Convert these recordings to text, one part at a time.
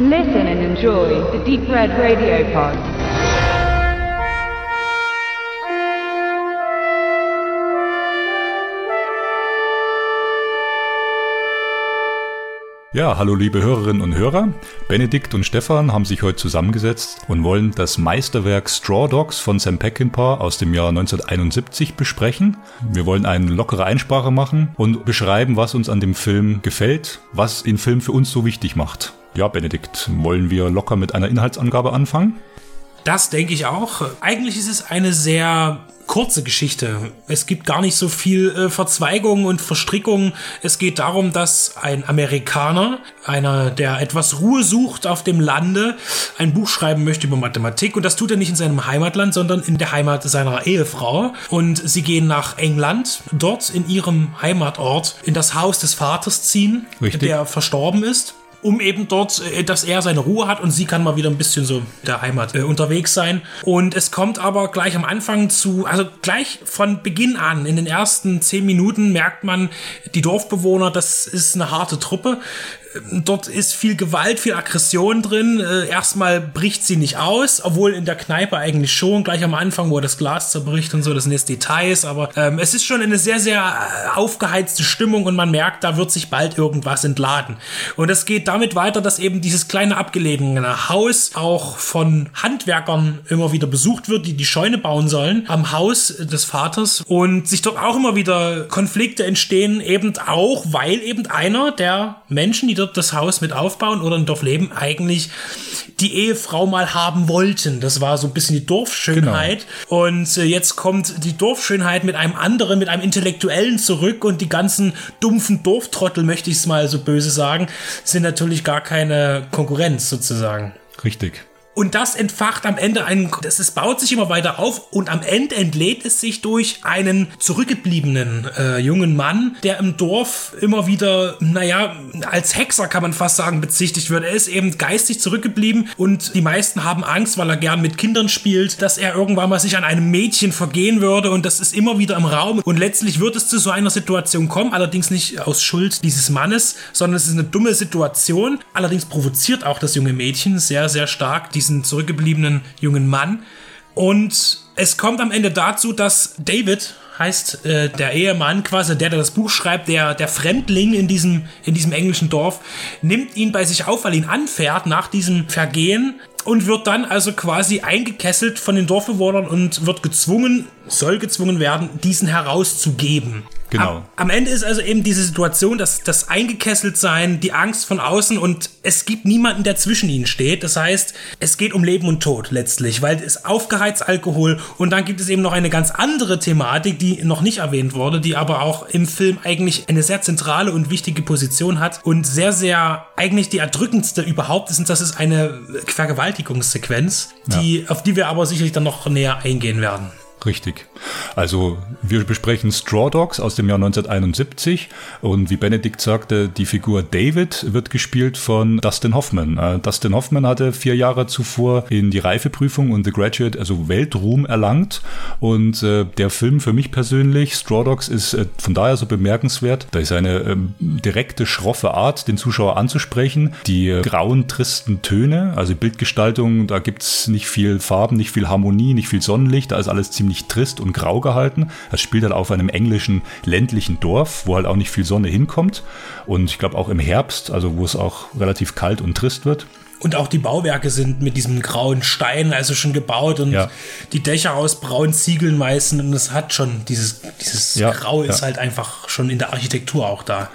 Listen and enjoy the Deep Red Radio Pod. Ja, hallo liebe Hörerinnen und Hörer. Benedikt und Stefan haben sich heute zusammengesetzt und wollen das Meisterwerk Straw Dogs von Sam Peckinpah aus dem Jahr 1971 besprechen. Wir wollen eine lockere Einsprache machen und beschreiben, was uns an dem Film gefällt, was den Film für uns so wichtig macht. Ja, Benedikt, wollen wir locker mit einer Inhaltsangabe anfangen? Das denke ich auch. Eigentlich ist es eine sehr kurze Geschichte. Es gibt gar nicht so viel äh, Verzweigungen und Verstrickungen. Es geht darum, dass ein Amerikaner, einer, der etwas Ruhe sucht auf dem Lande, ein Buch schreiben möchte über Mathematik. Und das tut er nicht in seinem Heimatland, sondern in der Heimat seiner Ehefrau. Und sie gehen nach England, dort in ihrem Heimatort in das Haus des Vaters ziehen, Richtig. der verstorben ist um eben dort, äh, dass er seine Ruhe hat und sie kann mal wieder ein bisschen so der Heimat äh, unterwegs sein. Und es kommt aber gleich am Anfang zu, also gleich von Beginn an, in den ersten zehn Minuten merkt man, die Dorfbewohner, das ist eine harte Truppe. Dort ist viel Gewalt, viel Aggression drin. Äh, erstmal bricht sie nicht aus, obwohl in der Kneipe eigentlich schon, gleich am Anfang, wo das Glas zerbricht und so, das sind jetzt Details, aber ähm, es ist schon eine sehr, sehr äh, aufgeheizte Stimmung und man merkt, da wird sich bald irgendwas entladen. Und es geht damit weiter, dass eben dieses kleine abgelegene Haus auch von Handwerkern immer wieder besucht wird, die die Scheune bauen sollen, am Haus des Vaters und sich dort auch immer wieder Konflikte entstehen, eben auch, weil eben einer der Menschen, die dort das Haus mit aufbauen oder in Dorf leben, eigentlich die Ehefrau mal haben wollten. Das war so ein bisschen die Dorfschönheit. Und äh, jetzt kommt die Dorfschönheit mit einem anderen, mit einem Intellektuellen zurück und die ganzen dumpfen Dorftrottel, möchte ich es mal so böse sagen, sind natürlich gar keine Konkurrenz sozusagen. Richtig. Und das entfacht am Ende einen, das es baut sich immer weiter auf und am Ende entlädt es sich durch einen zurückgebliebenen äh, jungen Mann, der im Dorf immer wieder, naja, als Hexer kann man fast sagen, bezichtigt wird. Er ist eben geistig zurückgeblieben und die meisten haben Angst, weil er gern mit Kindern spielt, dass er irgendwann mal sich an einem Mädchen vergehen würde und das ist immer wieder im Raum und letztlich wird es zu so einer Situation kommen, allerdings nicht aus Schuld dieses Mannes, sondern es ist eine dumme Situation. Allerdings provoziert auch das junge Mädchen sehr, sehr stark diesen zurückgebliebenen jungen Mann. Und es kommt am Ende dazu, dass David heißt äh, der Ehemann quasi der, der das Buch schreibt, der der Fremdling in diesem in diesem englischen Dorf nimmt ihn bei sich auf, weil ihn anfährt nach diesem Vergehen und wird dann also quasi eingekesselt von den Dorfbewohnern und wird gezwungen, soll gezwungen werden, diesen herauszugeben. Genau. Am, am Ende ist also eben diese Situation, dass das eingekesselt sein, die Angst von außen und es gibt niemanden, der zwischen ihnen steht. Das heißt, es geht um Leben und Tod letztlich, weil es aufgeheizt Alkohol und dann gibt es eben noch eine ganz andere Thematik, die noch nicht erwähnt wurde, die aber auch im Film eigentlich eine sehr zentrale und wichtige Position hat und sehr, sehr eigentlich die erdrückendste überhaupt ist, und das ist eine Vergewaltigungssequenz, die, auf die wir aber sicherlich dann noch näher eingehen werden. Richtig. Also wir besprechen Straw Dogs aus dem Jahr 1971 und wie Benedikt sagte, die Figur David wird gespielt von Dustin Hoffman. Äh, Dustin Hoffman hatte vier Jahre zuvor in die Reifeprüfung und The Graduate also Weltruhm erlangt und äh, der Film für mich persönlich, Straw Dogs, ist äh, von daher so bemerkenswert, da ist eine ähm, direkte, schroffe Art, den Zuschauer anzusprechen, die äh, grauen, tristen Töne, also Bildgestaltung, da gibt's nicht viel Farben, nicht viel Harmonie, nicht viel Sonnenlicht, da ist alles ziemlich trist und grau gehalten. Das spielt halt auf einem englischen ländlichen Dorf, wo halt auch nicht viel Sonne hinkommt. Und ich glaube auch im Herbst, also wo es auch relativ kalt und trist wird. Und auch die Bauwerke sind mit diesem grauen Stein also schon gebaut und Ja. die Dächer aus braunen Ziegeln meistens und es hat schon dieses, dieses Ja, Grau ist ja. halt einfach schon in der Architektur auch da.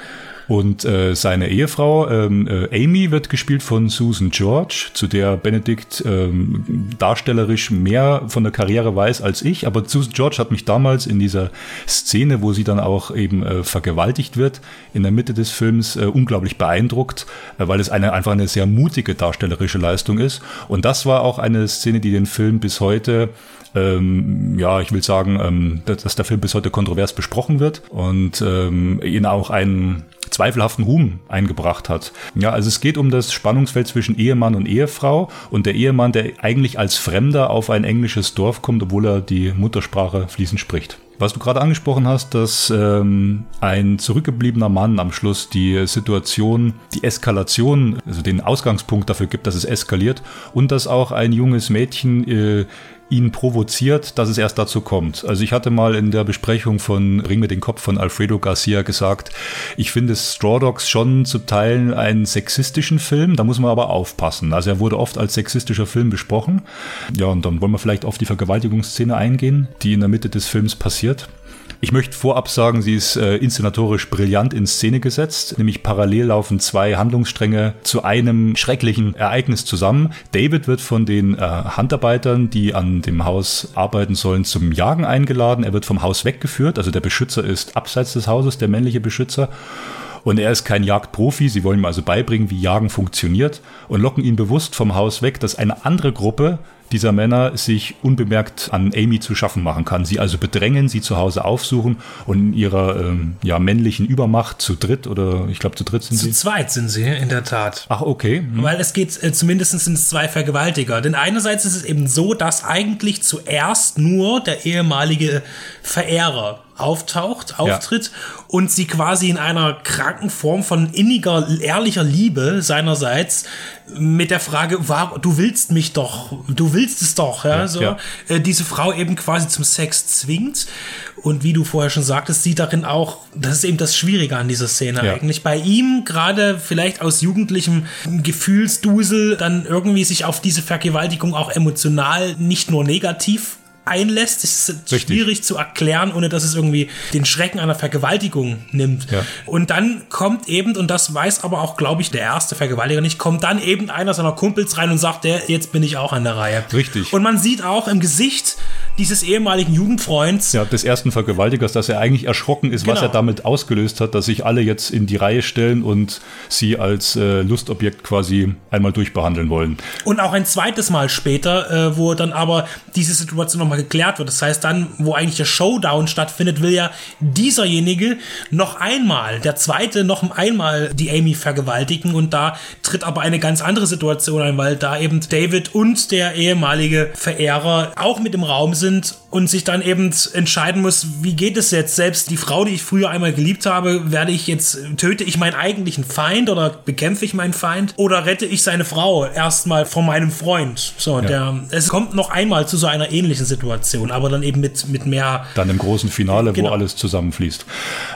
Und äh, seine Ehefrau ähm, äh, Amy wird gespielt von Susan George, zu der Benedikt ähm, darstellerisch mehr von der Karriere weiß als ich. Aber Susan George hat mich damals in dieser Szene, wo sie dann auch eben äh, vergewaltigt wird, in der Mitte des Films äh, unglaublich beeindruckt, äh, weil es eine einfach eine sehr mutige darstellerische Leistung ist. Und das war auch eine Szene, die den Film bis heute ähm, ja, ich will sagen, ähm, dass, dass der Film bis heute kontrovers besprochen wird und ähm, ihn auch einen zweifelhaften Ruhm eingebracht hat. Ja, also es geht um das Spannungsfeld zwischen Ehemann und Ehefrau und der Ehemann, der eigentlich als Fremder auf ein englisches Dorf kommt, obwohl er die Muttersprache fließend spricht. Was du gerade angesprochen hast, dass ähm, ein zurückgebliebener Mann am Schluss die Situation, die Eskalation, also den Ausgangspunkt dafür gibt, dass es eskaliert und dass auch ein junges Mädchen äh, ihn provoziert, dass es erst dazu kommt. Also ich hatte mal in der Besprechung von Ring mit den Kopf von Alfredo Garcia gesagt, ich finde Straw Dogs schon zu Teilen einen sexistischen Film, da muss man aber aufpassen. Also er wurde oft als sexistischer Film besprochen. Ja, und dann wollen wir vielleicht auf die Vergewaltigungsszene eingehen, die in der Mitte des Films passiert. Ich möchte vorab sagen, sie ist äh, inszenatorisch brillant in Szene gesetzt, nämlich parallel laufen zwei Handlungsstränge zu einem schrecklichen Ereignis zusammen. David wird von den äh, Handarbeitern, die an dem Haus arbeiten sollen, zum Jagen eingeladen. Er wird vom Haus weggeführt, also der Beschützer ist abseits des Hauses, der männliche Beschützer. Und er ist kein Jagdprofi, sie wollen ihm also beibringen, wie Jagen funktioniert und locken ihn bewusst vom Haus weg, dass eine andere Gruppe dieser Männer sich unbemerkt an Amy zu schaffen machen kann. Sie also bedrängen, sie zu Hause aufsuchen und in ihrer ähm, ja, männlichen Übermacht zu dritt oder ich glaube zu dritt sind zu sie. Zu zweit sind sie, in der Tat. Ach, okay. Hm. Weil es geht, äh, zumindest sind es zwei Vergewaltiger. Denn einerseits ist es eben so, dass eigentlich zuerst nur der ehemalige Verehrer auftaucht, auftritt ja. und sie quasi in einer kranken Form von inniger, ehrlicher Liebe seinerseits mit der Frage, war, du willst mich doch, du willst es doch, ja, ja so, ja. Äh, diese Frau eben quasi zum Sex zwingt und wie du vorher schon sagtest, sieht darin auch, das ist eben das Schwierige an dieser Szene eigentlich, bei ihm gerade vielleicht aus jugendlichem Gefühlsdusel dann irgendwie sich auf diese Vergewaltigung auch emotional nicht nur negativ einlässt. Es ist Richtig. schwierig zu erklären, ohne dass es irgendwie den Schrecken einer Vergewaltigung nimmt. Ja. Und dann kommt eben, und das weiß aber auch, glaube ich, der erste Vergewaltiger nicht, kommt dann eben einer seiner Kumpels rein und sagt, der, jetzt bin ich auch an der Reihe. Richtig. Und man sieht auch im Gesicht dieses ehemaligen Jugendfreunds. Ja, des ersten Vergewaltigers, dass er eigentlich erschrocken ist, genau. was er damit ausgelöst hat, dass sich alle jetzt in die Reihe stellen und sie als äh, Lustobjekt quasi einmal durchbehandeln wollen. Und auch ein zweites Mal später, äh, wo dann aber diese Situation nochmal geklärt wird. Das heißt, dann, wo eigentlich der Showdown stattfindet, will ja dieserjenige noch einmal, der zweite noch einmal die Amy vergewaltigen und da tritt aber eine ganz andere Situation ein, weil da eben David und der ehemalige Verehrer auch mit im Raum sind sind und sich dann eben entscheiden muss, wie geht es jetzt? Selbst die Frau, die ich früher einmal geliebt habe, werde ich jetzt, töte ich meinen eigentlichen Feind oder bekämpfe ich meinen Feind oder rette ich seine Frau erstmal von meinem Freund? So, ja. der, es kommt noch einmal zu so einer ähnlichen Situation, aber dann eben mit, mit mehr. Dann im großen Finale, genau. wo alles zusammenfließt.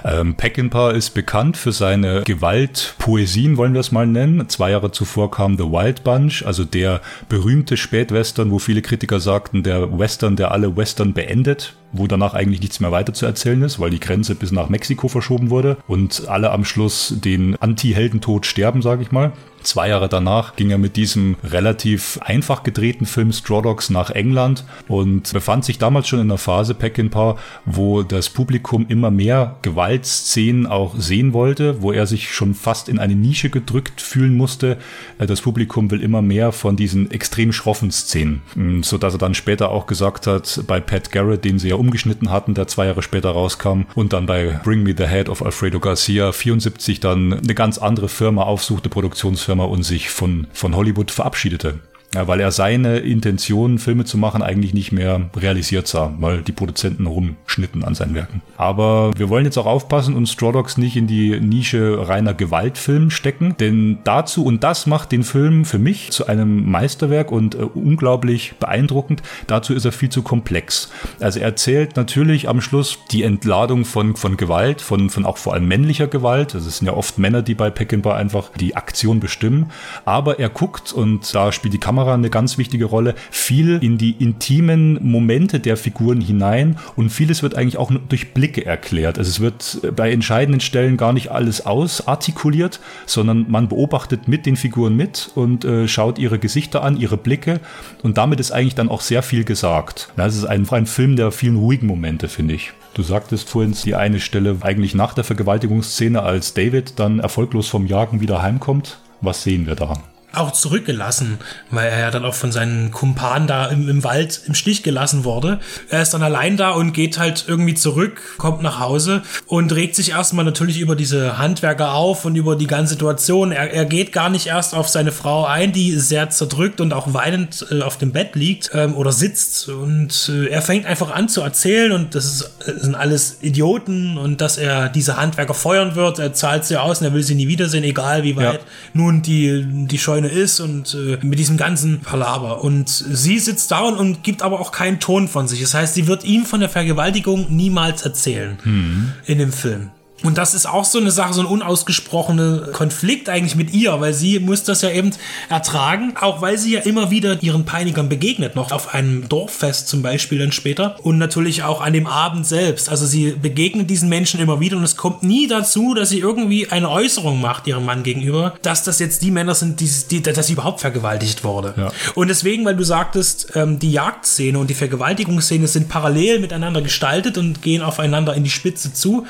Ähm, Peckinpah ist bekannt für seine Gewaltpoesien, wollen wir es mal nennen. Zwei Jahre zuvor kam The Wild Bunch, also der berühmte Spätwestern, wo viele Kritiker sagten, der Western, der alle Western beendet, wo danach eigentlich nichts mehr weiter zu erzählen ist, weil die Grenze bis nach Mexiko verschoben wurde und alle am Schluss den Anti-Heldentod sterben, sage ich mal. Zwei Jahre danach ging er mit diesem relativ einfach gedrehten Film Straw Dogs nach England und befand sich damals schon in einer Phase Peckinpah, wo das Publikum immer mehr Gewaltszenen auch sehen wollte, wo er sich schon fast in eine Nische gedrückt fühlen musste. Das Publikum will immer mehr von diesen extrem schroffen Szenen, mm, so dass er dann später auch gesagt hat, bei Pat Garrett, den sie ja umgeschnitten hatten, der zwei Jahre später rauskam und dann bei Bring Me the Head of Alfredo Garcia 74 dann eine ganz andere Firma aufsuchte, Produktionsfirma Firma und sich von, von Hollywood verabschiedete. Ja, weil er seine Intention, Filme zu machen, eigentlich nicht mehr realisiert sah, weil die Produzenten rumschnitten an seinen Werken. Aber wir wollen jetzt auch aufpassen und Straw Dogs nicht in die Nische reiner Gewaltfilm stecken, denn dazu und das macht den Film für mich zu einem Meisterwerk und äh, unglaublich beeindruckend. Dazu ist er viel zu komplex. Also er erzählt natürlich am Schluss die Entladung von, von Gewalt, von, von auch vor allem männlicher Gewalt. Also es sind ja oft Männer, die bei Peckinpah einfach die Aktion bestimmen. Aber er guckt und da spielt die Kamera Kamera eine ganz wichtige Rolle, viel in die intimen Momente der Figuren hinein und vieles wird eigentlich auch durch Blicke erklärt. Also es wird bei entscheidenden Stellen gar nicht alles ausartikuliert, sondern man beobachtet mit den Figuren mit und äh, schaut ihre Gesichter an, ihre Blicke und damit ist eigentlich dann auch sehr viel gesagt. Das ist ein, ein Film der vielen ruhigen Momente, finde ich. Du sagtest vorhin die eine Stelle eigentlich nach der Vergewaltigungsszene, als David dann erfolglos vom Jagen wieder heimkommt. Was sehen wir daran? Auch zurückgelassen, weil er ja dann auch von seinen Kumpanen da im, im Wald im Stich gelassen wurde. Er ist dann allein da und geht halt irgendwie zurück, kommt nach Hause und regt sich erstmal natürlich über diese Handwerker auf und über die ganze Situation. Er, er geht gar nicht erst auf seine Frau ein, die sehr zerdrückt und auch weinend äh, auf dem Bett liegt ähm, oder sitzt und äh, er fängt einfach an zu erzählen und das, ist, das sind alles Idioten und dass er diese Handwerker feuern wird. Er zahlt sie aus und er will sie nie wiedersehen, egal wie weit ja. nun die, die Scheune ist und äh, mit diesem ganzen Palaver. Und sie sitzt da und, und, gibt aber auch keinen Ton von sich. Das heißt, sie wird ihm von der Vergewaltigung niemals erzählen hm. in dem Film. Und das ist auch so eine Sache, so ein unausgesprochener Konflikt eigentlich mit ihr, weil sie muss das ja eben ertragen, auch weil sie ja immer wieder ihren Peinigern begegnet, noch auf einem Dorffest zum Beispiel dann später und natürlich auch an dem Abend selbst. Also sie begegnet diesen Menschen immer wieder und es kommt nie dazu, dass sie irgendwie eine Äußerung macht ihrem Mann gegenüber, dass das jetzt die Männer sind, die, die dass sie überhaupt vergewaltigt wurde. Ja. Und deswegen, weil du sagtest, ähm, die Jagdszene und die Vergewaltigungsszene sind parallel miteinander gestaltet und gehen aufeinander in die Spitze zu.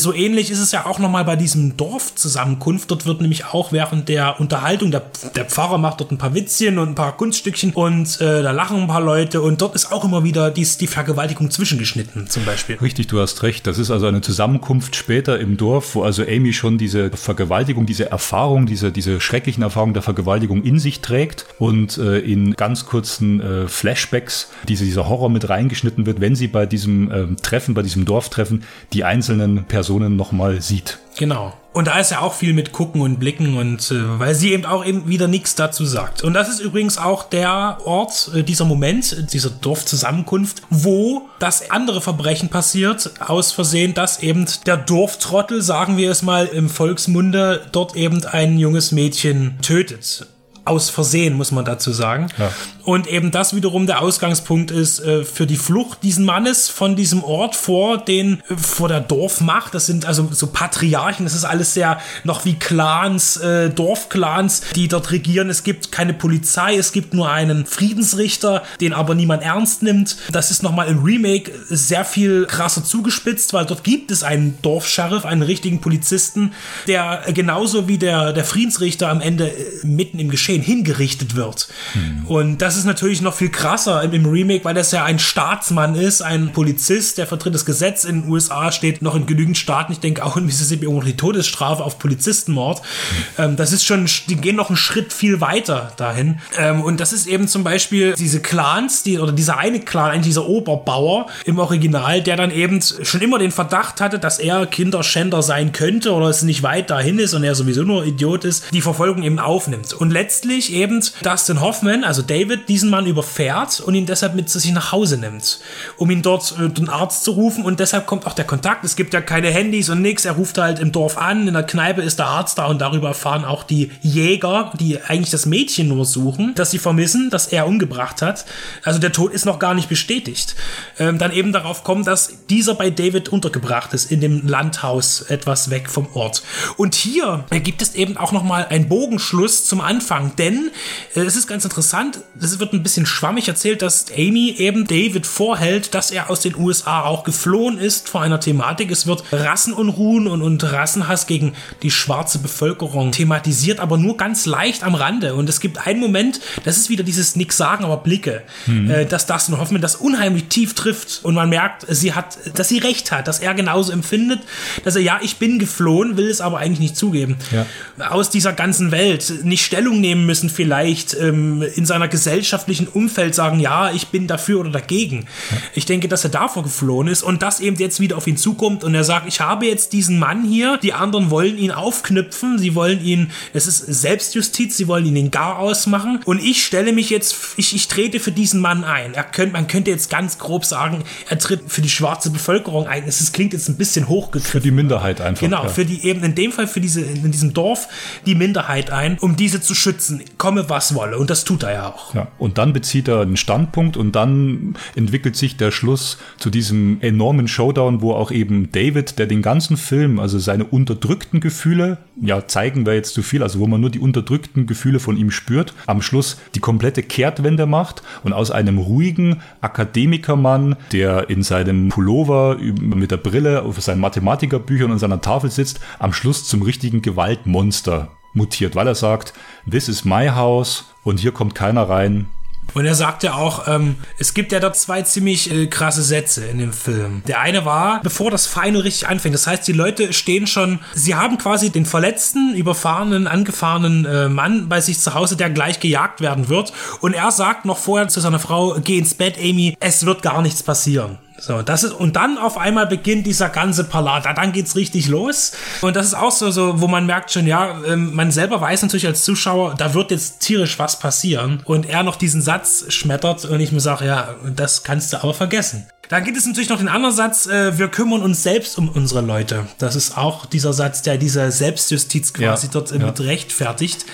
So ähnlich ist es ja auch nochmal bei diesem Dorfzusammenkunft. Dort wird nämlich auch während der Unterhaltung, der, der Pfarrer macht dort ein paar Witzchen und ein paar Kunststückchen und äh, da lachen ein paar Leute und dort ist auch immer wieder dies, die Vergewaltigung zwischengeschnitten zum Beispiel. Richtig, du hast recht. Das ist also eine Zusammenkunft später im Dorf, wo also Amy schon diese Vergewaltigung, diese Erfahrung, diese, diese schrecklichen Erfahrungen der Vergewaltigung in sich trägt und äh, in ganz kurzen äh, Flashbacks diese, dieser Horror mit reingeschnitten wird, wenn sie bei diesem ähm, Treffen, bei diesem Dorftreffen die einzelnen Personen Personen nochmal sieht. Genau. Und da ist ja auch viel mit Gucken und Blicken und äh, weil sie eben auch eben wieder nichts dazu sagt. Und das ist übrigens auch der Ort, äh, dieser Moment, dieser Dorfzusammenkunft, wo das andere Verbrechen passiert, aus Versehen, dass eben der Dorftrottel, sagen wir es mal im Volksmunde, dort eben ein junges Mädchen tötet aus Versehen, muss man dazu sagen. Ja. Und eben das wiederum der Ausgangspunkt ist äh, für die Flucht diesen Mannes von diesem Ort vor den, äh, vor der Dorfmacht. Das sind also so Patriarchen, das ist alles sehr noch wie Clans, äh, Dorfclans, die dort regieren. Es gibt keine Polizei, es gibt nur einen Friedensrichter, den aber niemand ernst nimmt. Das ist nochmal im Remake sehr viel krasser zugespitzt, weil dort gibt es einen Dorfscharif, einen richtigen Polizisten, der genauso wie der, der Friedensrichter am Ende äh, mitten im Geschehen Geschehen hingerichtet wird. Hm. Und das ist natürlich noch viel krasser im, Remake, weil das ja ein Staatsmann ist, ein Polizist, der vertritt das Gesetz. In den USA steht noch in genügend Staaten, ich denke auch in Mississippi, auch die Todesstrafe auf Polizistenmord. Hm. Ähm, das ist schon, die gehen noch einen Schritt viel weiter dahin. Ähm, und das ist eben zum Beispiel diese Clans, die, oder dieser eine Clan, eigentlich dieser Oberbauer im Original, der dann eben schon immer den Verdacht hatte, dass er Kinderschänder sein könnte oder es nicht weit dahin ist und er sowieso nur Idiot ist, die Verfolgung eben aufnimmt. Und letztlich letztlich eben Dustin Hoffman, also David, diesen Mann überfährt und ihn deshalb mit sich nach Hause nimmt, um ihn dort äh, den Arzt zu rufen und deshalb kommt auch der Kontakt. Es gibt ja keine Handys und nichts. Er ruft halt im Dorf an, in der Kneipe ist der Arzt da und darüber erfahren auch die Jäger, die eigentlich das Mädchen nur suchen, dass sie vermissen, dass er umgebracht hat. Also der Tod ist noch gar nicht bestätigt. Ähm, dann eben darauf kommt, dass dieser bei David untergebracht ist in dem Landhaus etwas weg vom Ort. Und hier gibt es eben auch noch mal einen Bogenschluss zum Anfang denn äh, es ist ganz interessant, es wird ein bisschen schwammig erzählt, dass Amy eben David vorhält, dass er aus den USA auch geflohen ist vor einer Thematik. Es wird Rassenunruhen und, und Rassenhass gegen die schwarze Bevölkerung thematisiert, aber nur ganz leicht am Rande. Und es gibt einen Moment, das ist wieder dieses Nix sagen, aber Blicke, mhm. äh, dass Dustin Hoffman das unheimlich tief trifft und man merkt, sie hat, dass sie recht hat, dass er genauso empfindet, dass er ja, ich bin geflohen, will es aber eigentlich nicht zugeben. Ja. Aus dieser ganzen Welt nicht Stellung nehmen müssen, vielleicht ähm, in seiner gesellschaftlichen Umfeld sagen, ja, ich bin dafür oder dagegen. Ich denke, dass er davor geflohen ist und das eben jetzt wieder auf ihn zukommt und er sagt, ich habe jetzt diesen Mann hier, die anderen wollen ihn aufknüpfen, sie wollen ihn, es ist Selbstjustiz, sie wollen ihn den Gar ausmachen und ich stelle mich jetzt, ich, ich trete für diesen Mann ein. Er könnte, man könnte jetzt ganz grob sagen, er tritt für die schwarze Bevölkerung ein. Es klingt jetzt ein bisschen hochgegriffen. Für die Minderheit einfach. Genau, ja. für die eben in dem Fall für diese, in diesem Dorf die Minderheit ein, um diese zu schützen schützen, komme was wolle. Und das tut er ja auch. Ja, und dann bezieht er einen Standpunkt und dann entwickelt sich der Schluss zu diesem enormen Showdown, wo auch eben David, der den ganzen Film, also seine unterdrückten Gefühle, ja, zeigen wir jetzt zu viel, also wo man nur die unterdrückten Gefühle von ihm spürt, am Schluss die komplette Kehrtwende macht und aus einem ruhigen Akademikermann, der in seinem Pullover mit der Brille auf seinen Mathematikerbüchern und seiner Tafel sitzt, am Schluss zum richtigen Gewaltmonster mutiert, weil er sagt, this is my house und hier kommt keiner rein, und er sagt ja auch, ähm, es gibt ja dort zwei ziemlich äh, krasse Sätze in dem Film. Der eine war, bevor das Final richtig anfängt. Das heißt, die Leute stehen schon, sie haben quasi den verletzten, überfahrenen, angefahrenen äh, Mann bei sich zu Hause, der gleich gejagt werden wird. Und er sagt noch vorher zu seiner Frau, geh ins Bett, Amy, es wird gar nichts passieren. So, das ist, und dann auf einmal beginnt dieser ganze Palaver, dann geht's richtig los. Und das ist auch so, so wo man merkt schon, ja, ähm, man selber weiß natürlich als Zuschauer, da wird jetzt tierisch was passieren. Und er noch diesen Satz schmettert und ich mir sage, ja, das kannst du aber vergessen. Dann gibt es natürlich noch den anderen Satz, äh, wir kümmern uns selbst um unsere Leute. Das ist auch dieser Satz, der diese Selbstjustiz quasi ja, dort ja. mit rechtfertigt.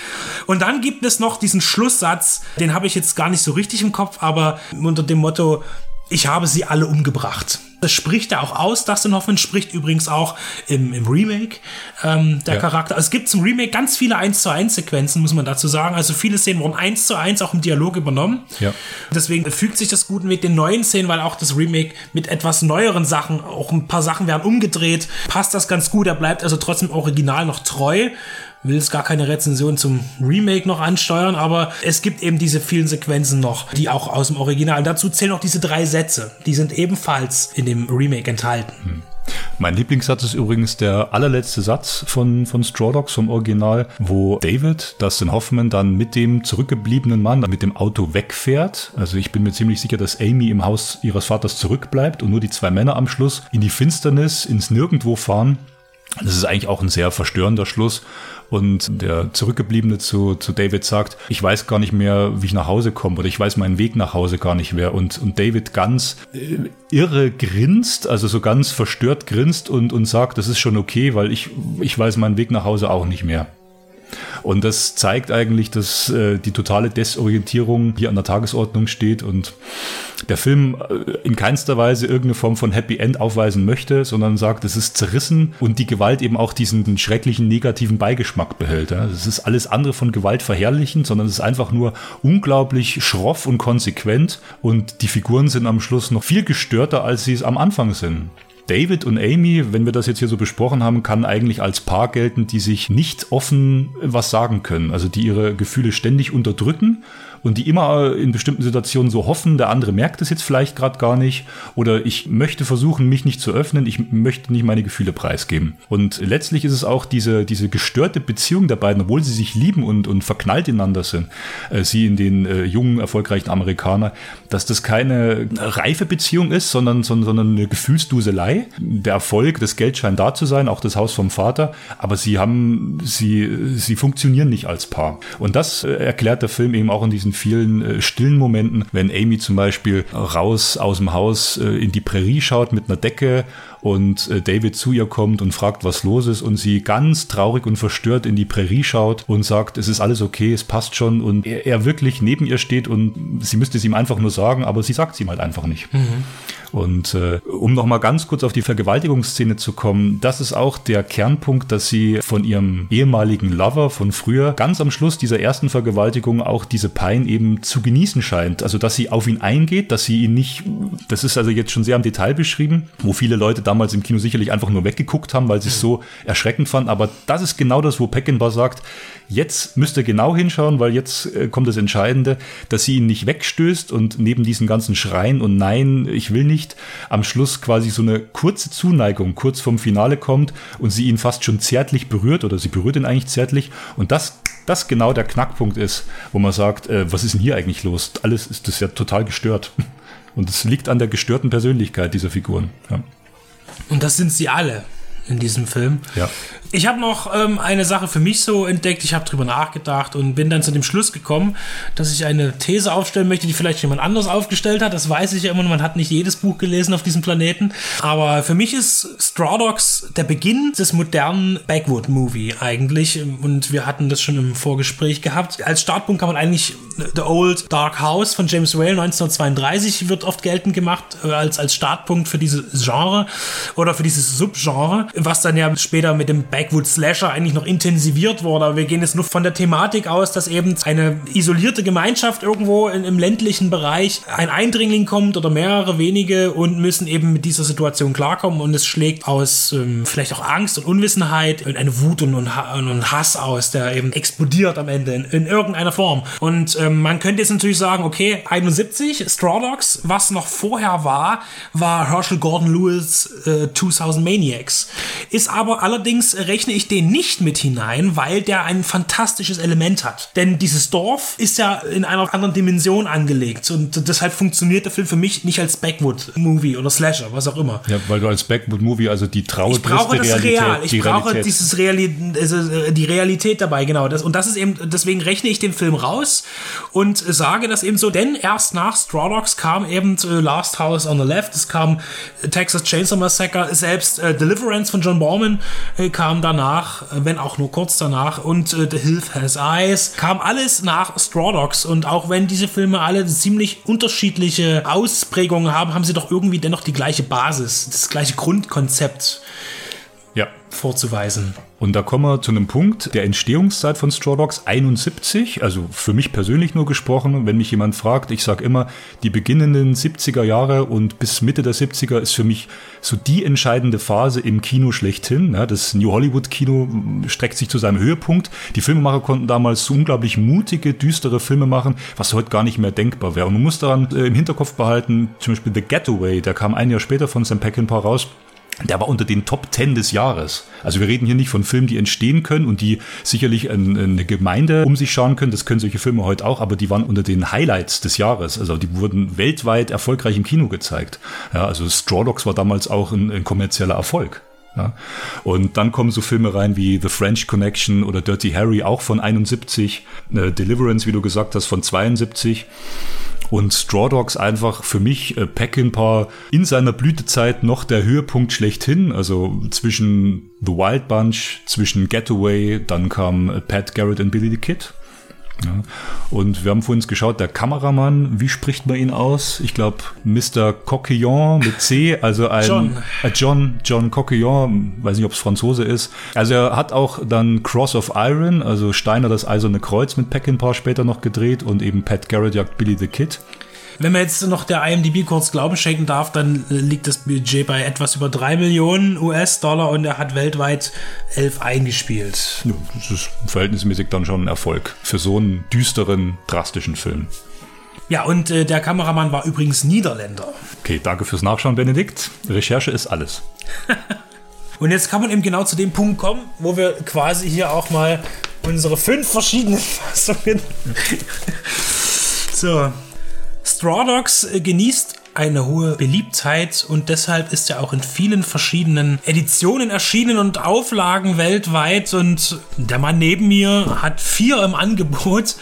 Und dann gibt es noch diesen Schlusssatz, den habe ich jetzt gar nicht so richtig im Kopf, aber unter dem Motto, ich habe sie alle umgebracht. Das spricht er auch aus. Dustin Hoffman spricht übrigens auch im, im Remake ähm, der ja. Charakter. Also es gibt zum Remake ganz viele 1 zu 1 Sequenzen, muss man dazu sagen. Also viele Szenen wurden 1 zu 1 auch im Dialog übernommen. Ja. Deswegen fügt sich das gut mit den neuen Szenen, weil auch das Remake mit etwas neueren Sachen, auch ein paar Sachen werden umgedreht, passt das ganz gut. Er bleibt also trotzdem original noch treu will jetzt gar keine Rezension zum Remake noch ansteuern, aber es gibt eben diese vielen Sequenzen noch, die auch aus dem Original. Und dazu zählen auch diese drei Sätze, die sind ebenfalls in dem Remake enthalten. Hm. Mein Lieblingssatz ist übrigens der allerletzte Satz von, von Straw Dogs vom Original, wo David, Dustin Hoffman, dann mit dem zurückgebliebenen Mann mit dem Auto wegfährt. Also ich bin mir ziemlich sicher, dass Amy im Haus ihres Vaters zurückbleibt und nur die zwei Männer am Schluss in die Finsternis, ins Nirgendwo fahren. Das ist eigentlich auch ein sehr verstörender Schluss. Und der Zurückgebliebene zu, zu David sagt, ich weiß gar nicht mehr, wie ich nach Hause komme oder ich weiß meinen Weg nach Hause gar nicht mehr. Und, und David ganz äh, irre grinst, also so ganz verstört grinst und, und sagt, das ist schon okay, weil ich, ich weiß meinen Weg nach Hause auch nicht mehr. Und das zeigt eigentlich, dass äh, die totale Desorientierung hier an der Tagesordnung steht und der Film äh, in keinster Weise irgendeine Form von Happy End aufweisen möchte, sondern sagt, es ist zerrissen und die Gewalt eben auch diesen schrecklichen negativen Beigeschmack behält. Es ist alles andere von Gewalt verherrlichend, sondern es ist einfach nur unglaublich schroff und konsequent und die Figuren sind am Schluss noch viel gestörter, als sie es am Anfang sind. David und Amy, wenn wir das jetzt hier so besprochen haben, kann eigentlich als Paar gelten, die sich nicht offen was sagen können, also die ihre Gefühle ständig unterdrücken und die immer in bestimmten Situationen so hoffen, der andere merkt es jetzt vielleicht gerade gar nicht oder ich möchte versuchen, mich nicht zu öffnen, ich möchte nicht meine Gefühle preisgeben. Und letztlich ist es auch diese, diese gestörte Beziehung der beiden, obwohl sie sich lieben und, und verknallt ineinander sind, äh, sie in den äh, jungen, erfolgreichen Amerikaner, dass das keine reife Beziehung ist, sondern, sondern, sondern eine Gefühlsduselei. Der Erfolg, das Geld scheint da zu sein, auch das Haus vom Vater, aber sie haben, sie, sie funktionieren nicht als Paar. Und das äh, erklärt der Film eben auch in diesen vielen äh, stillen Momenten, wenn Amy zum Beispiel raus aus dem Haus äh, in die Prärie schaut mit einer Decke und äh, David zu ihr kommt und fragt, was los ist und sie ganz traurig und verstört in die Prärie schaut und sagt, es ist alles okay, es passt schon und er, er wirklich neben ihr steht und sie müsste es ihm einfach nur sagen, aber sie sagt es ihm halt einfach nicht. Mhm. Und äh, um noch mal ganz kurz auf die Vergewaltigungsszene zu kommen, das ist auch der Kernpunkt, dass sie von ihrem ehemaligen Lover von früher ganz am Schluss dieser ersten Vergewaltigung auch diese Pein eben zu genießen scheint. Also dass sie auf ihn eingeht, dass sie ihn nicht, das ist also jetzt schon sehr im Detail beschrieben, wo viele Leute damals im Kino sicherlich einfach nur weggeguckt haben, weil sie es so erschreckend fanden. Aber das ist genau das, wo Peckinpah sagt, Jetzt müsst ihr genau hinschauen, weil jetzt äh, kommt das Entscheidende, dass sie ihn nicht wegstößt und neben diesen ganzen Schreien und Nein, ich will nicht, am Schluss quasi so eine kurze Zuneigung kurz vom Finale kommt und sie ihn fast schon zärtlich berührt oder sie berührt ihn eigentlich zärtlich und das das genau der Knackpunkt ist, wo man sagt, äh, was ist denn hier eigentlich los? Alles ist das ja total gestört. Und es liegt an der gestörten Persönlichkeit dieser Figuren. Ja. Und das sind sie alle in diesem Film. Ja. Ich habe noch ähm, eine Sache für mich so entdeckt. Ich habe drüber nachgedacht und bin dann zu dem Schluss gekommen, dass ich eine These aufstellen möchte, die vielleicht jemand anders aufgestellt hat. Das weiß ich ja immer. Man hat nicht jedes Buch gelesen auf diesem Planeten. Aber für mich ist Straw Dogs der Beginn des modernen Backwood-Movie eigentlich. Und wir hatten das schon im Vorgespräch gehabt. Als Startpunkt kann man eigentlich The Old Dark House von James Whale 1932 wird oft geltend gemacht äh, als, als Startpunkt für dieses Genre oder für dieses Subgenre, was dann ja später mit dem Backwood Slasher eigentlich noch intensiviert wurde. Aber wir gehen jetzt nur von der Thematik aus, dass eben eine isolierte Gemeinschaft irgendwo in, im ländlichen Bereich ein Eindringling kommt oder mehrere wenige und müssen eben mit dieser Situation klarkommen und es schlägt aus ähm, vielleicht auch Angst und Unwissenheit und eine Wut und, und, und Hass aus, der eben explodiert am Ende in, in irgendeiner Form. Und ähm, man könnte jetzt natürlich sagen, okay, 71, Straw Dogs, was noch vorher war, war Herschel Gordon Lewis äh, 2000 Maniacs. Ist aber allerdings, rechne ich den nicht mit hinein, weil der ein fantastisches Element hat. Denn dieses Dorf ist ja in einer anderen Dimension angelegt und deshalb funktioniert der Film für mich nicht als Backwood-Movie oder Slasher, was auch immer. Ja, weil du als Backwood-Movie also die traue Ich brauche das Realität, Real. Ich die brauche Realität. dieses Reali also äh, die Realität dabei, genau. Das, und das ist eben, deswegen rechne ich den Film raus und sage das eben so, denn erst nach Straw Dogs kam eben äh, Last House on the Left, es kam Texas Chainsaw Massacre, selbst äh, Deliverance von John Borman äh, kam danach, äh, wenn auch nur kurz danach und äh, The Hilf Has Eyes, kam alles nach Straw Dogs und auch wenn diese Filme alle ziemlich unterschiedliche Ausprägungen haben, haben sie doch irgendwie dennoch die gleiche Basis, das gleiche Grundkonzept. Vorzuweisen. Und da kommen wir zu einem Punkt der Entstehungszeit von Straw Dogs 71, also für mich persönlich nur gesprochen, wenn mich jemand fragt, ich sage immer, die beginnenden 70er Jahre und bis Mitte der 70er ist für mich so die entscheidende Phase im Kino schlechthin. Das New Hollywood Kino streckt sich zu seinem Höhepunkt. Die Filmemacher konnten damals so unglaublich mutige, düstere Filme machen, was heute gar nicht mehr denkbar wäre. Und man muss daran äh, im Hinterkopf behalten, zum Beispiel The Getaway, der kam ein Jahr später von Sam Peckinpah raus. Der war unter den Top 10 des Jahres. Also wir reden hier nicht von Filmen, die entstehen können und die sicherlich ein, eine Gemeinde um sich schauen können. Das können solche Filme heute auch, aber die waren unter den Highlights des Jahres. Also die wurden weltweit erfolgreich im Kino gezeigt. Ja, also Straw Dogs war damals auch ein, ein kommerzieller Erfolg. Ja. Und dann kommen so Filme rein wie The French Connection oder Dirty Harry, auch von 71, äh, Deliverance, wie du gesagt hast, von 72. Und Straw Dogs einfach für mich äh, Peckinpah in seiner Blütezeit noch der Höhepunkt schlechthin. Also zwischen The Wild Bunch, zwischen Getaway, dann kam äh, Pat Garrett und Billy the Kid. Ja. Und wir haben vorhin geschaut, der Kameramann, wie spricht man ihn aus? Ich glaube, Mr. Coquillon mit C, also ein John. Äh, John, John Coquillon, weiß nicht, ob es Franzose ist. Also er hat auch dann Cross of Iron, also Steiner das Eiserne Kreuz mit Peckinpah später noch gedreht und eben Pat Garrett jagt Billy the Kid. Wenn man jetzt noch der IMDb kurz Glauben schenken darf, dann äh, liegt das Budget bei etwas über 3 Millionen US-Dollar und er hat weltweit 11 eingespielt. Ja, das ist verhältnismäßig dann schon ein Erfolg für so einen düsteren, drastischen Film. Ja, und äh, der Kameramann war übrigens Niederländer. Okay, danke fürs Nachschauen, Benedikt. Recherche ist alles. Und jetzt kann man eben genau zu dem Punkt kommen, wo wir quasi hier auch mal unsere fünf verschiedenen Fassungen. so. Straw Dogs äh, genießt eine hohe Beliebtheit und deshalb ist er auch in vielen verschiedenen Editionen erschienen und Auflagen weltweit und der Mann neben mir hat vier im Angebot.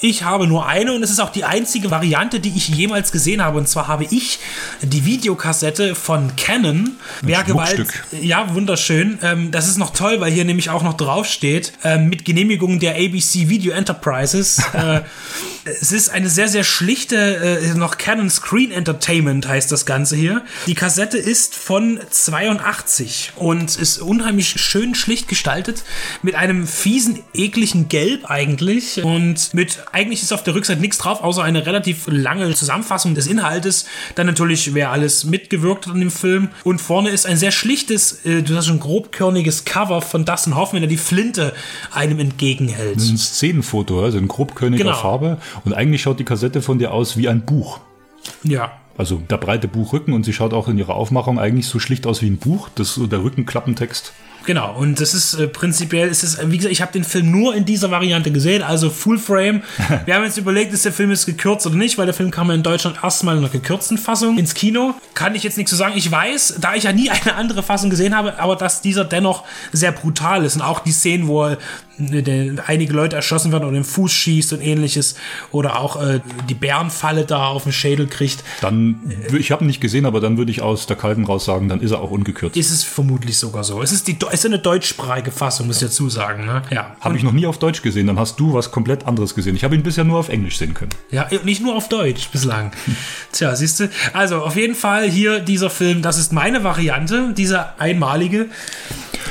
Ich habe nur eine und es ist auch die einzige Variante, die ich jemals gesehen habe und zwar habe ich die Videokassette von Canon. Werkgewalt. Schmuckstück. Ja, wunderschön. Ähm, das ist noch toll, weil hier nämlich auch noch draufsteht, ähm, mit Genehmigung der ABC Video Enterprises. es ist eine sehr, sehr schlichte, äh, noch Canon Screen Entertainment heißt das Ganze hier. Die Kassette ist von 82 und ist unheimlich schön schlicht gestaltet, mit einem fiesen, ekligen Gelb eigentlich und mit, eigentlich ist auf der Rückseite nichts drauf, außer eine relativ lange Zusammenfassung des Inhaltes. Dann natürlich, wer alles mitgewirkt hat an dem Film. Und vorne ist ein sehr schlichtes, äh, du hast schon grobkörniges Cover von Dustin Hoffman, der die Flinte einem entgegenhält. Ein Szenenfoto, also in grobkörniger Genau. Farbe. Und eigentlich schaut die Kassette von dir aus wie ein Buch. Ja. Also der breite Buchrücken und sie schaut auch in ihrer Aufmachung eigentlich so schlicht aus wie ein Buch. Das ist so der Rückenklappentext. Genau, und das ist äh, prinzipiell, ist es, äh, wie gesagt, ich habe den Film nur in dieser Variante gesehen, also Full Frame. Wir haben jetzt überlegt, ist der Film jetzt gekürzt oder nicht, weil der Film kam ja in Deutschland erstmal in einer gekürzten Fassung ins Kino. Kann ich jetzt nichts zu sagen. Ich weiß, da ich ja nie eine andere Fassung gesehen habe, aber dass dieser dennoch sehr brutal ist und auch die Szenen, wo er, äh, einige Leute erschossen werden oder den Fuß schießt und ähnliches oder auch äh, die Bärenfalle da auf den Schädel kriegt, Dann, ich habe ihn nicht gesehen, aber dann würde ich aus der Kalten raus sagen, dann ist er auch ungekürzt. ist es vermutlich sogar so. Es ist die, ist ja eine deutschsprachige Fassung, muss ich dazu sagen. Ne? Ja. Habe ich noch nie auf Deutsch gesehen, dann hast du was komplett anderes gesehen. Ich habe ihn bisher nur auf Englisch sehen können. Ja, nicht nur auf Deutsch bislang. Tja, siehst du. Also auf jeden Fall hier dieser Film, das ist meine Variante, dieser einmalige.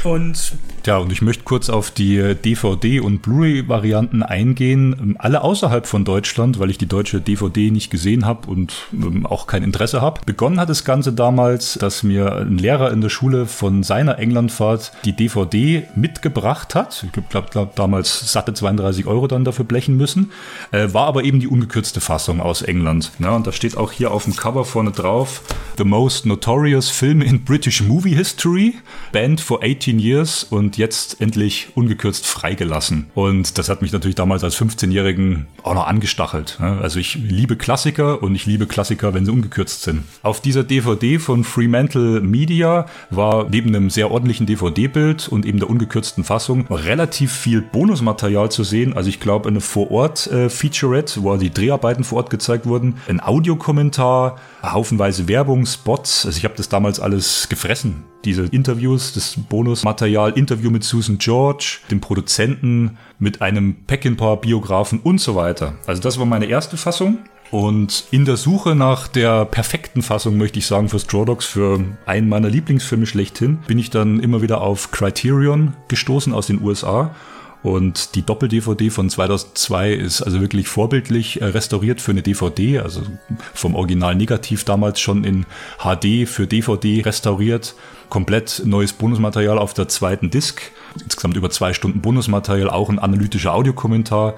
Und ja, und ich möchte kurz auf die DVD- und Blu-ray-Varianten eingehen. Alle außerhalb von Deutschland, weil ich die deutsche DVD nicht gesehen habe und ähm, auch kein Interesse habe. Begonnen hat das Ganze damals, dass mir ein Lehrer in der Schule von seiner Englandfahrt die DVD mitgebracht hat. Ich glaube, glaub, damals satte 32 Euro dann dafür blechen müssen. Äh, war aber eben die ungekürzte Fassung aus England. Ja, und da steht auch hier auf dem Cover vorne drauf: The most notorious film in British movie history, banned for 18 years und jetzt endlich ungekürzt freigelassen. Und das hat mich natürlich damals als 15-Jährigen auch noch angestachelt. Also ich liebe Klassiker und ich liebe Klassiker, wenn sie ungekürzt sind. Auf dieser DVD von Fremantle Media war neben einem sehr ordentlichen DVD-Bild und eben der ungekürzten Fassung relativ viel Bonusmaterial zu sehen. Also ich glaube eine Vor-Ort-Featurette, wo die Dreharbeiten vor Ort gezeigt wurden, ein Audiokommentar, haufenweise Werbung, Spots. Also ich habe das damals alles gefressen. Diese Interviews, das Bonusmaterial, Interview mit Susan George, dem Produzenten, mit einem Peckinpah-Biografen und so weiter. Also das war meine erste Fassung. Und in der Suche nach der perfekten Fassung, möchte ich sagen, für Straw Dogs, für einen meiner Lieblingsfilme schlechthin, bin ich dann immer wieder auf Criterion gestoßen aus den USA und die Doppel-DVD von 2002 ist also wirklich vorbildlich äh, restauriert für eine DVD, also vom Original negativ damals schon in HD für DVD restauriert. Komplett neues Bonusmaterial auf der zweiten Disc. Insgesamt über zwei Stunden Bonusmaterial, auch ein analytischer Audiokommentar.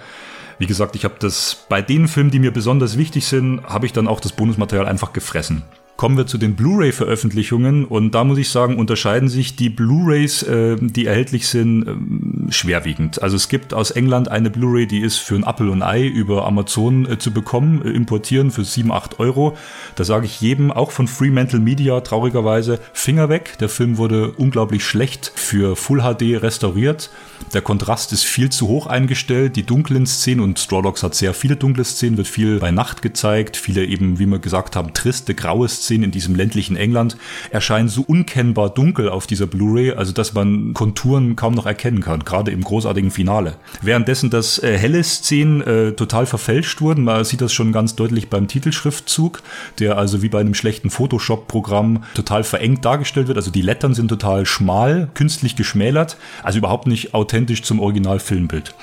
Wie gesagt, ich habe das bei den Filmen, die mir besonders wichtig sind, habe ich dann auch das Bonusmaterial einfach gefressen. Kommen wir zu den Blu-ray-Veröffentlichungen und da muss ich sagen, unterscheiden sich die Blu-rays, äh, die erhältlich sind, äh, schwerwiegend. Also es gibt aus England eine Blu-ray, die ist für ein Apple und Ei über Amazon äh, zu bekommen, äh, importieren für 7, 8 Euro. Da sage ich jedem, auch von Fremantle Media, traurigerweise, Finger weg. Der Film wurde unglaublich schlecht für Full HD restauriert. Der Kontrast ist viel zu hoch eingestellt. Die dunklen Szenen und Straw Dogs hat sehr viele dunkle Szenen, wird viel bei Nacht gezeigt. Viele eben, wie wir gesagt haben, triste, graue Szenen in diesem ländlichen England erscheinen so unkennbar dunkel auf dieser Blu-ray, also dass man Konturen kaum noch erkennen kann, gerade im großartigen Finale. Währenddessen, dass äh, helle Szenen äh, total verfälscht wurden, man sieht das schon ganz deutlich beim Titelschriftzug, der also wie bei einem schlechten Photoshop-Programm total verengt dargestellt wird. Also die Lettern sind total schmal, künstlich geschmälert, also überhaupt nicht authentisch zum Original-Filmbild.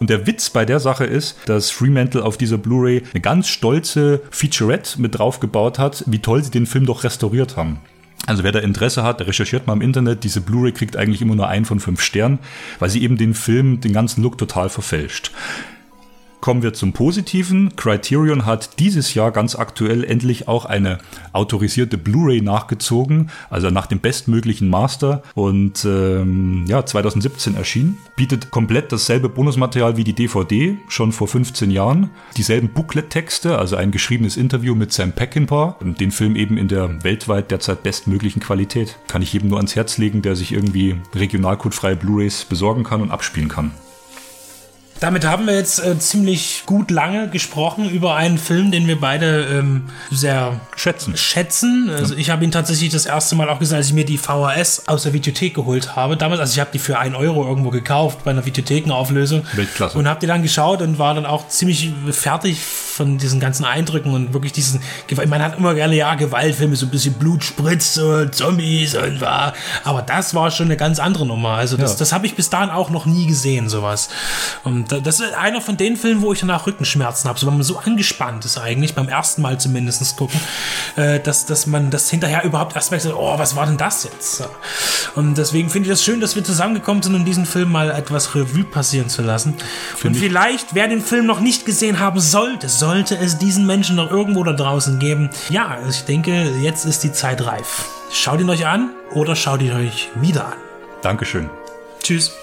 Und der Witz bei der Sache ist, dass Fremantle auf dieser Blu-ray eine ganz stolze Featurette mit draufgebaut hat, wie toll sie den Film doch restauriert haben. Also wer da Interesse hat, recherchiert mal im Internet. Diese Blu-ray kriegt eigentlich immer nur ein von fünf Sternen, weil sie eben den Film, den ganzen Look total verfälscht. Kommen wir zum Positiven. Criterion hat dieses Jahr ganz aktuell endlich auch eine autorisierte Blu-ray nachgezogen, also nach dem bestmöglichen Master und ähm, ja, 2017 erschienen. Bietet komplett dasselbe Bonusmaterial wie die DVD, schon vor 15 Jahren. Dieselben Booklet-Texte, also ein geschriebenes Interview mit Sam Peckinpah, den Film eben in der weltweit derzeit bestmöglichen Qualität. Kann ich jedem nur ans Herz legen, der sich irgendwie regionalcodefreie Blu-rays besorgen kann und abspielen kann. Damit haben wir jetzt äh, ziemlich gut lange gesprochen über einen Film, den wir beide ähm, sehr schätzen. schätzen. Also ja. ich habe ihn tatsächlich das erste Mal auch gesehen, als ich mir die VHS aus der Videothek geholt habe. Damals, also ich habe die für einen Euro irgendwo gekauft bei einer Videothekenauflösung. Weltklasse. Und habe die dann geschaut und war dann auch ziemlich fertig von diesen ganzen Eindrücken und wirklich diesen, man hat immer gerne, ja, Gewaltfilme, so ein bisschen Blutspritz und Zombies und war, aber das war schon eine ganz andere Nummer. Also das, ja. das habe ich bis dahin auch noch nie gesehen, sowas. Und das ist einer von den Filmen, wo ich danach Rückenschmerzen habe. So, wenn man so angespannt ist eigentlich, beim ersten Mal zumindest gucken, äh, dass, dass man das hinterher überhaupt erst merkt, oh, was war denn das jetzt? Und deswegen finde ich das schön, dass wir zusammengekommen sind, um diesen Film mal etwas Revue passieren zu lassen. Find Und vielleicht, wer den Film noch nicht gesehen haben sollte, sollte es diesen Menschen noch irgendwo da draußen geben. Ja, ich denke, jetzt ist die Zeit reif. Schaut ihn euch an oder schaut ihn euch wieder an. Dankeschön. Tschüss.